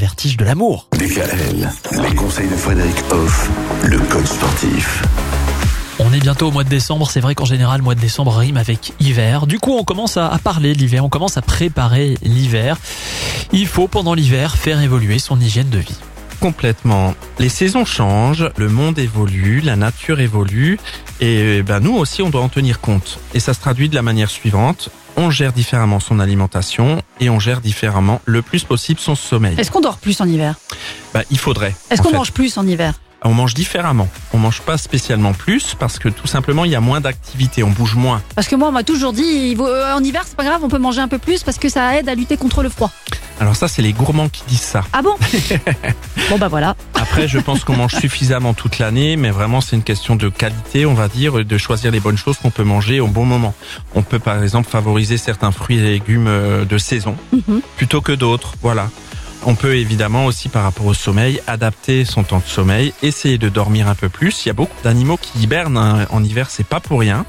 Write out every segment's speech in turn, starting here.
vertige de l'amour. DKL, les conseils de Frédéric Hoff, le code sportif. On est bientôt au mois de décembre, c'est vrai qu'en général, le mois de décembre rime avec hiver. Du coup, on commence à, à parler de l'hiver, on commence à préparer l'hiver. Il faut, pendant l'hiver, faire évoluer son hygiène de vie. Complètement. Les saisons changent, le monde évolue, la nature évolue, et ben nous aussi on doit en tenir compte. Et ça se traduit de la manière suivante on gère différemment son alimentation et on gère différemment le plus possible son sommeil. Est-ce qu'on dort plus en hiver? Bah, il faudrait. Est-ce qu'on mange plus en hiver? On mange différemment. On mange pas spécialement plus parce que tout simplement il y a moins d'activité, on bouge moins. Parce que moi, on m'a toujours dit, euh, en hiver, c'est pas grave, on peut manger un peu plus parce que ça aide à lutter contre le froid. Alors ça c'est les gourmands qui disent ça. Ah bon Bon bah voilà. Après je pense qu'on mange suffisamment toute l'année, mais vraiment c'est une question de qualité, on va dire, de choisir les bonnes choses qu'on peut manger au bon moment. On peut par exemple favoriser certains fruits et légumes euh, de saison Mhm. plutôt que d'autres. Voilà. On peut évidemment aussi par rapport au sommeil adapter son temps de sommeil, essayer de dormir un peu plus. Il y a beaucoup d'animaux qui hibernent hein. en hiver, c'est pas pour rien.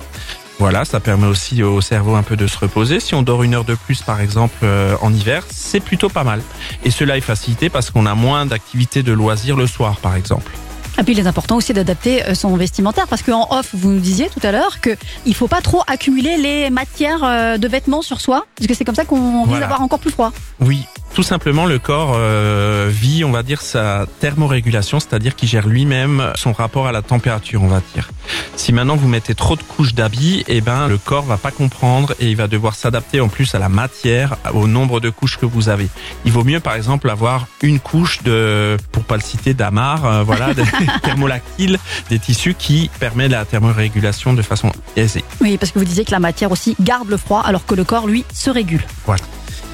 Voilà, ça permet aussi au cerveau un peu de se reposer. Si on dort une heure de plus, par exemple, euh, en hiver, c'est plutôt pas mal. Et cela est facilité parce qu'on a moins d'activités de loisirs le soir, par exemple. Et puis il est important aussi d'adapter euh, son vestimentaire parce qu'en off, vous nous disiez tout à l'heure que il faut pas trop accumuler les matières euh, de vêtements sur soi parce que c'est comme ça qu'on risque Voilà. d'avoir encore plus froid. Oui, tout simplement, le corps euh, vit, on va dire, sa thermorégulation, c'est-à-dire qu'il gère lui-même son rapport à la température, on va dire. Si maintenant vous mettez trop de couches d'habits, eh ben le corps va pas comprendre et il va devoir s'adapter en plus à la matière, au nombre de couches que vous avez. Il vaut mieux, par exemple, avoir une couche de, pour pas le citer, d'amar, euh, voilà, de thermolactyle, des tissus qui permet la thermorégulation de façon aisée. Oui, parce que vous disiez que la matière aussi garde le froid alors que le corps lui se régule.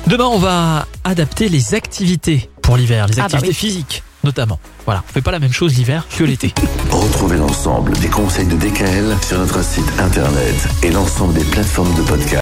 Demain, on va adapter les activités pour l'hiver, les Ah bah activités oui. physiques notamment. Voilà, on fait pas la même chose l'hiver que l'été. Retrouvez l'ensemble des conseils de DKL sur notre site internet et l'ensemble des plateformes de podcast.